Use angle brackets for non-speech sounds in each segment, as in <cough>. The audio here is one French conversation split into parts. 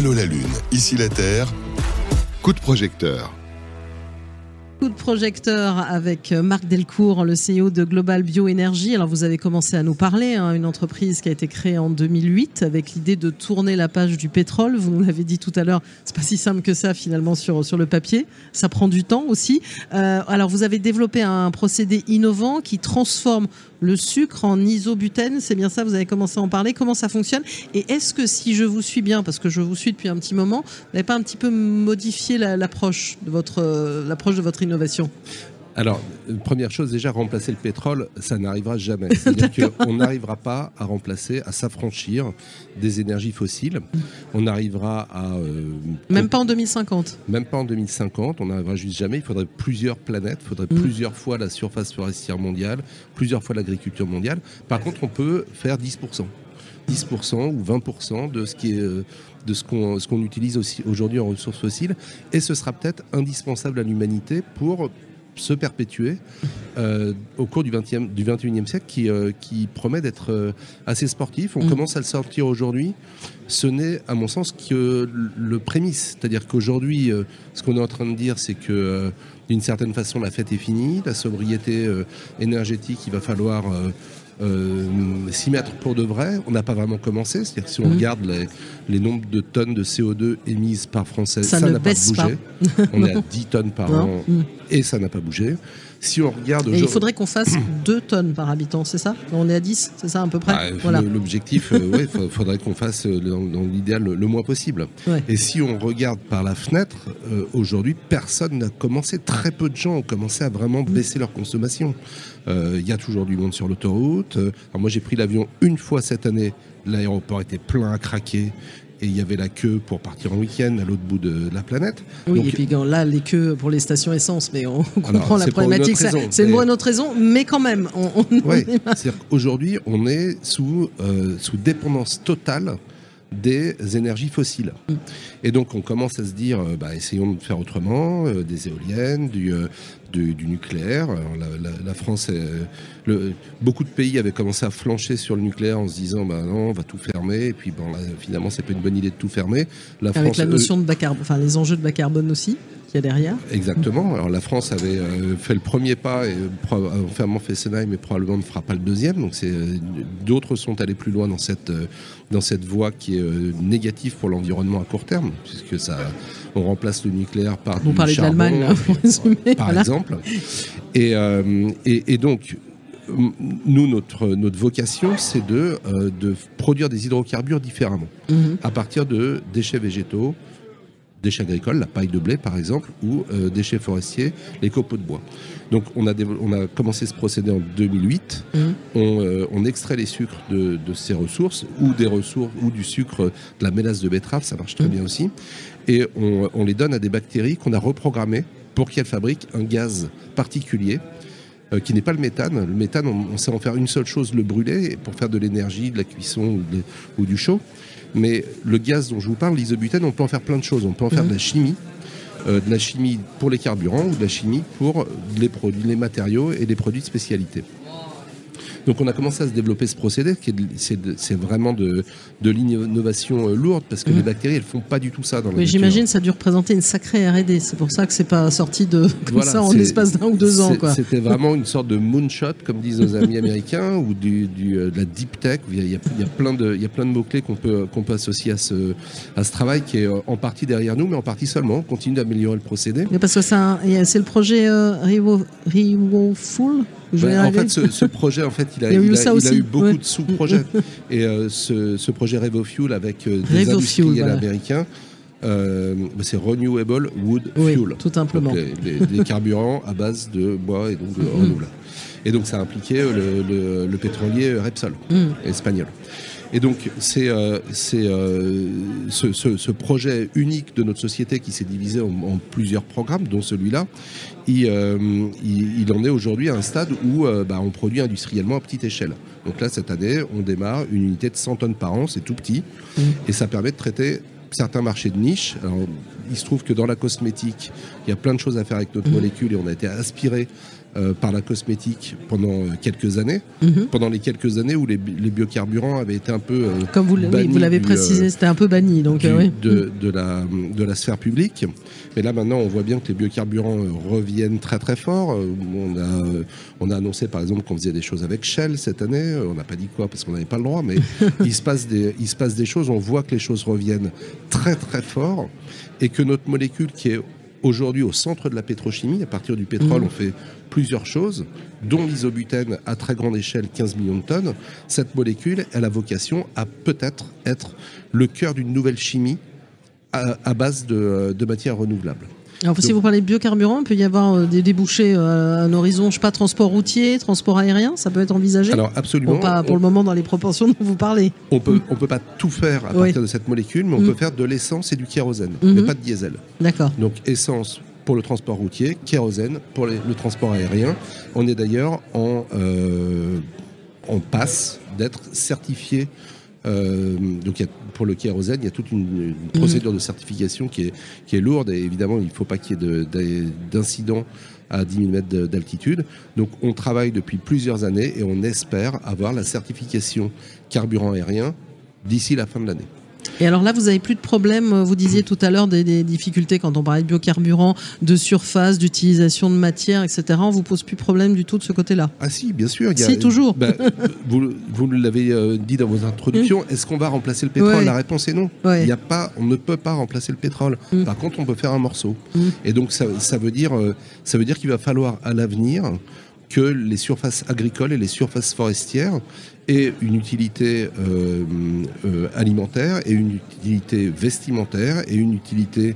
Allô la Lune, ici la Terre. Coup de projecteur. Coup de projecteur avec Marc Delcourt, le CEO de Global Bioénergie. Alors vous avez commencé à nous parler, hein, une entreprise qui a été créée en 2008 avec l'idée de tourner la page du pétrole. Vous nous l'avez dit tout à l'heure, c'est pas si simple que ça finalement sur, sur le papier. Ça prend du temps aussi. Euh, alors vous avez développé un procédé innovant qui transforme le sucre en isobutène, c'est bien ça, vous avez commencé à en parler, comment ça fonctionne Et est-ce que si je vous suis bien, parce que je vous suis depuis un petit moment, vous n'avez pas un petit peu modifié l'approche de votre, euh, l'approche de votre innovation? Alors, première chose, déjà, remplacer le pétrole, ça n'arrivera jamais. C'est-à-dire <laughs> qu'on n'arrivera pas à remplacer, à s'affranchir des énergies fossiles. On arrivera à... Euh, même pas en 2050 Même pas en 2050, on n'arrivera juste jamais. Il faudrait plusieurs planètes, il faudrait mm. plusieurs fois la surface forestière mondiale, plusieurs fois l'agriculture mondiale. Par contre, on peut faire 10%. 10% ou 20% de ce qui est euh, de ce qu'on ce qu'on utilise aussi aujourd'hui en ressources fossiles et ce sera peut-être indispensable à l'humanité pour se perpétuer euh, au cours du, 20e, du 21e siècle qui, euh, qui promet d'être euh, assez sportif. On mm. commence à le sortir aujourd'hui. Ce n'est, à mon sens, que le prémisse. C'est-à-dire qu'aujourd'hui, ce qu'on est en train de dire, c'est que d'une certaine façon, la fête est finie. La sobriété énergétique, il va falloir euh, s'y mettre pour de vrai. On n'a pas vraiment commencé. C'est-à-dire que si on mmh. regarde les, les, nombres de tonnes de CO2 émises par Français, ça n'a pas bougé. on est à 10 tonnes par <laughs> an mmh. et ça n'a pas bougé. Si on regarde. Et il faudrait qu'on fasse <clears throat> 2 tonnes par habitant, c'est ça? On est à 10, c'est ça à peu près? Bah, voilà. L'objectif, euh, il <laughs> faudrait qu'on fasse euh, dans, l'idéal le, moins possible. Et si on regarde par la fenêtre, euh, aujourd'hui, personne n'a commencé, très peu de gens ont commencé à vraiment baisser leur consommation. Il y a toujours du monde sur l'autoroute. moi, j'ai pris l'avion une fois cette année. L'aéroport était plein à craquer et il y avait la queue pour partir en week-end à l'autre bout de la planète. Oui, et puis là, les queues pour les stations essence, mais on <laughs> comprend la problématique. C'est une bonne autre raison, mais quand même. On, <laughs> Aujourd'hui, on est sous, euh, sous dépendance totale des énergies fossiles. Mm. Et donc on commence à se dire, euh, bah, essayons de faire autrement, euh, des éoliennes, du, euh, du, nucléaire. la, France, le, beaucoup de pays avaient commencé à flancher sur le nucléaire en se disant, bah non, on va tout fermer. Et puis bon, finalement, c'est pas une bonne idée de tout fermer. La Avec la notion de bas carbone, enfin les enjeux de bas carbone aussi qu'il y a derrière. Exactement. Alors la France avait fait le premier pas et a fermement fait Senheim, mais probablement ne fera pas le deuxième. Donc c'est d'autres sont allés plus loin dans cette dans cette voie qui est négative pour l'environnement à court terme puisque ça, on remplace le nucléaire par Vous parlez de l'Allemagne, par exemple. Euh, et, et, donc, nous, notre, notre vocation, c'est de, euh, de produire des hydrocarbures différemment, mhm. à partir de déchets végétaux, déchets agricoles, la paille de blé par exemple, ou euh, déchets forestiers, les copeaux de bois. Donc on a, on a commencé ce procédé en 2008. Mmh. Euh, on, extrait les sucres de, ces ressources, ou des ressources, ou du sucre de la mélasse de betterave, ça marche très mmh. bien aussi. Et on, les donne à des bactéries qu'on a reprogrammées pour qu'elles fabriquent un gaz particulier. Euh, qui n'est pas le méthane. Le méthane, on, sait en faire une seule chose, le brûler, pour faire de l'énergie, de la cuisson ou du chaud. Mais le gaz dont je vous parle, l'isobutène, on peut en faire plein de choses. On peut en faire de la chimie, euh, de la chimie pour les carburants ou de la chimie pour les produits, les matériaux et les produits de spécialité. Donc on a commencé à se développer ce procédé, qui c'est vraiment de, de l'innovation euh, lourde, parce que les mmh. bactéries, elles font pas du tout ça dans la Mais j'imagine ça a dû représenter une sacrée R&D. C'est pour ça que c'est pas sorti de <laughs> comme ça en l'espace d'un ou deux ans. C'était vraiment une sorte de moonshot, comme disent nos amis <laughs> américains, ou du, euh, de la deep tech. Il y a, il y a plein de, il y a plein de mots clés qu'on peut qu'on peut associer à ce à ce travail qui est euh, en partie derrière nous, mais en partie seulement. On continue d'améliorer le procédé. Mais parce que c'est le projet euh, Full? En fait, ce, projet, en fait, il a, il a, eu, beaucoup de sous-projets. <laughs> Et euh, ce, projet RevoFuel avec euh, des industriels américains, euh, bah, c'est Renewable Wood Fuel. Tout simplement. les, carburants à base de bois et donc de mm. renouvelable. Et donc ça a impliqué le, pétrolier Repsol, mm. espagnol. Et donc, c'est euh, euh, ce, projet unique de notre société qui s'est divisé en, plusieurs programmes, dont celui-là, il, euh, en est aujourd'hui à un stade où bah, on produit industriellement à petite échelle. Donc là, cette année, on démarre une unité de 100 tonnes par an, c'est tout petit, mmh. et ça permet de traiter certains marchés de niche. Il se trouve que dans la cosmétique, il y a plein de choses à faire avec notre mmh. molécule et on a été aspiré euh, par la cosmétique pendant euh, quelques années, mhm. pendant les quelques années où les, biocarburants avaient été un peu euh, comme vous, l'avez précisé, c'était un peu banni donc oui. de, de, la de la sphère publique. Mais là maintenant, on voit bien que les biocarburants reviennent très très fort. On a on a annoncé par exemple qu'on faisait des choses avec Shell cette année. On n'a pas dit quoi parce qu'on n'avait pas le droit, mais <laughs> il se passe des il se passe des choses. On voit que les choses reviennent très très fort et que notre molécule qui est aujourd'hui au centre de la pétrochimie. À partir du pétrole, mhm. on fait plusieurs choses, dont l'isobutène à très grande échelle, 15 millions de tonnes. Cette molécule, elle a vocation à peut-être être le cœur d'une nouvelle chimie à, base de, de matières renouvelables. Alors, si vous parlez de biocarburant, il peut y avoir euh, des débouchés euh, à un horizon, je sais pas, transport routier, transport aérien, ça peut être envisagé Alors, absolument. pas pour le moment dans les proportions dont vous parlez. On peut, on peut pas tout faire à partir de cette molécule, mais on peut mm. faire de l'essence et du kérosène, mais mm-hmm. pas de diesel. D'accord. Donc, essence pour le transport routier, kérosène pour le transport aérien. On est d'ailleurs en, euh, en passe d'être certifié euh, donc pour le kérosène, il y a toute une, procédure de certification qui est, qui est lourde et évidemment il ne faut pas qu'il y ait d'incidents à 10 000 mètres d'altitude. Donc on travaille depuis plusieurs années et on espère avoir la certification carburant aérien d'ici la fin de l'année. Et alors là, vous avez plus de problèmes. Vous disiez tout à l'heure des, difficultés quand on parlait de biocarburants, de surface, d'utilisation de matière, etc. On vous pose plus de problème du tout de ce côté-là Ah si, bien sûr. si, toujours. Bah, vous, vous l'avez euh, dit dans vos introductions. Est-ce qu'on va remplacer le pétrole? La réponse est non. Il y a pas, on ne peut pas remplacer le pétrole. Mm. Par contre, on peut faire un morceau. Mm. Et donc ça, ça veut dire, euh, ça veut dire qu'il va falloir à l'avenir que les surfaces agricoles et les surfaces forestières aient une utilité euh, euh, alimentaire et une utilité vestimentaire et une utilité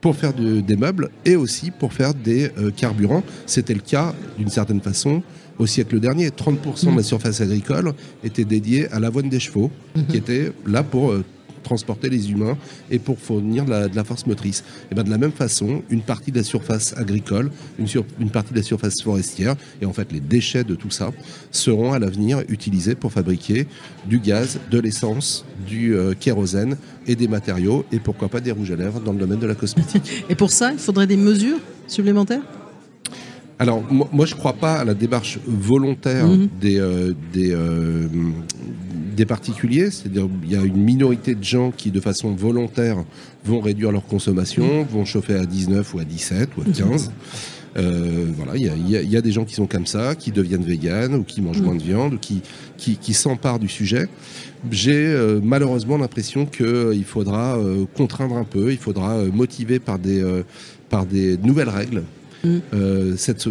pour faire des meubles et aussi pour faire des euh, carburants. C'était le cas d'une certaine façon au siècle dernier. 30% de la surface agricole était dédiée à l'avoine des chevaux, qui était là pour transporter les humains et pour fournir de la, force motrice. Et ben de la même façon, une partie de la surface agricole, une, une, partie de la surface forestière, et en fait les déchets de tout ça, seront à l'avenir utilisés pour fabriquer du gaz, de l'essence, du euh, kérosène et des matériaux, et pourquoi pas des rouges à lèvres dans le domaine de la cosmétique. <laughs> et pour ça, il faudrait des mesures supplémentaires? Alors, moi, je ne crois pas à la démarche volontaire mhm. des, euh, des, euh, des particuliers, c'est-à-dire il y a une minorité de gens qui de façon volontaire vont réduire leur consommation, vont chauffer à 19 ou à 17 ou à 15. Euh, voilà, il y, a, des gens qui sont comme ça, qui deviennent véganes ou qui mangent mm. moins de viande ou qui, qui, s'emparent du sujet. J'ai euh, malheureusement l'impression qu'il euh, faudra contraindre un peu, il faudra motiver par des, par des nouvelles règles euh, cette,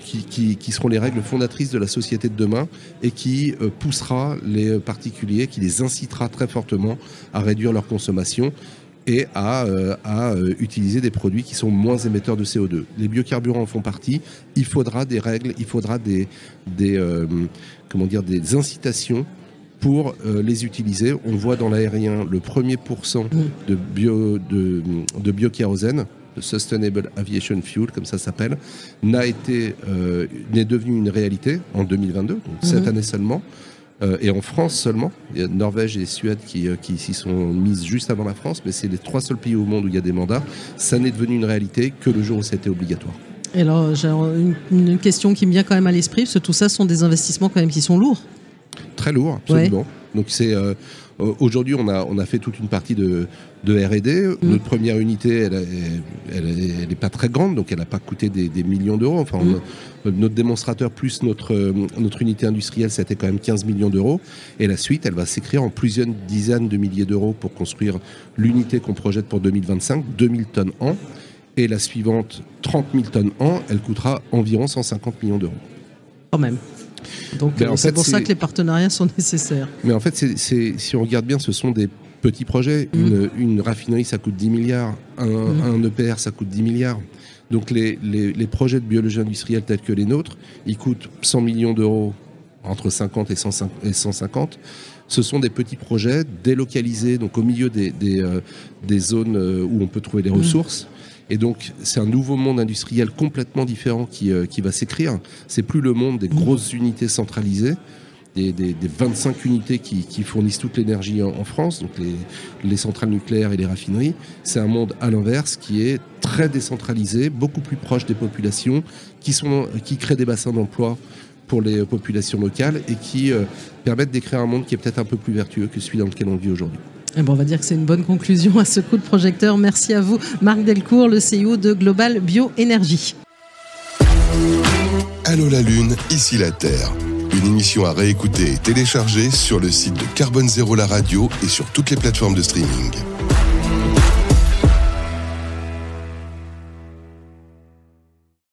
qui, qui, seront les règles fondatrices de la société de demain et qui euh, poussera les particuliers, qui les incitera très fortement à réduire leur consommation et à, euh, à utiliser des produits qui sont moins émetteurs de CO2. Les biocarburants en font partie. Il faudra des règles, il faudra des, des comment dire, des incitations pour les utiliser. On voit dans l'aérien le premier pourcent de, bio, de, de biokérosène le Sustainable Aviation Fuel, comme ça s'appelle, n'a été euh, n'est devenu une réalité en 2022, donc cette mhm. année seulement. Euh, et en France seulement, il y a Norvège et Suède qui, euh, qui s'y sont mises juste avant la France, mais c'est les trois seuls pays au monde où il y a des mandats. Ça n'est devenu une réalité que le jour où c'était obligatoire. Et alors, j'ai une, une, question qui me vient quand même à l'esprit, parce que tout ça sont des investissements quand même qui sont lourds. Très lourds, absolument. Donc c'est euh, aujourd'hui, on a, on a fait toute une partie de, de R&D. Mm. Notre première unité, elle n'est pas très grande, donc elle n'a pas coûté des, millions d'euros. Enfin, mm. notre démonstrateur plus notre, notre unité industrielle, c'était quand même 15 millions d'euros. Et la suite, elle va s'écrire en plusieurs dizaines de milliers d'euros pour construire l'unité qu'on projette pour 2025, 2000 tonnes an. Et la suivante, 30 000 tonnes an, elle coûtera environ 150 millions d'euros. Quand même. Donc c'est pour ça que les partenariats sont nécessaires. Mais en fait, si on regarde bien, ce sont des petits projets. Mm. Une, raffinerie, ça coûte 10 milliards. Un, EPR, mm. e ça coûte 10 milliards. Donc les, projets de biologie industrielle tels que les nôtres, ils coûtent 100 millions d'euros, entre 50 et 150. Ce sont des petits projets délocalisés, donc au milieu des, euh, zones euh, où on peut trouver les mm. ressources. Et donc, c'est un nouveau monde industriel complètement différent qui, euh, qui va s'écrire. C'est plus le monde des grosses unités centralisées. des, 25 unités qui, fournissent toute l'énergie en, France, donc les, centrales nucléaires et les raffineries. C'est un monde à l'inverse qui est très décentralisé, beaucoup plus proche des populations, qui, sont, qui crée des bassins d'emploi pour les populations locales et qui euh, permettent d'écrire un monde qui est peut-être un peu plus vertueux que celui dans lequel on vit aujourd'hui. Eh bon, on va dire que c'est une bonne conclusion à ce coup de projecteur. Merci à vous, Marc Delcourt, le CEO de Global Bioénergie. Allô la Lune, ici la Terre. Une émission à réécouter et télécharger sur le site de Carbone Zéro la radio et sur toutes les plateformes de streaming.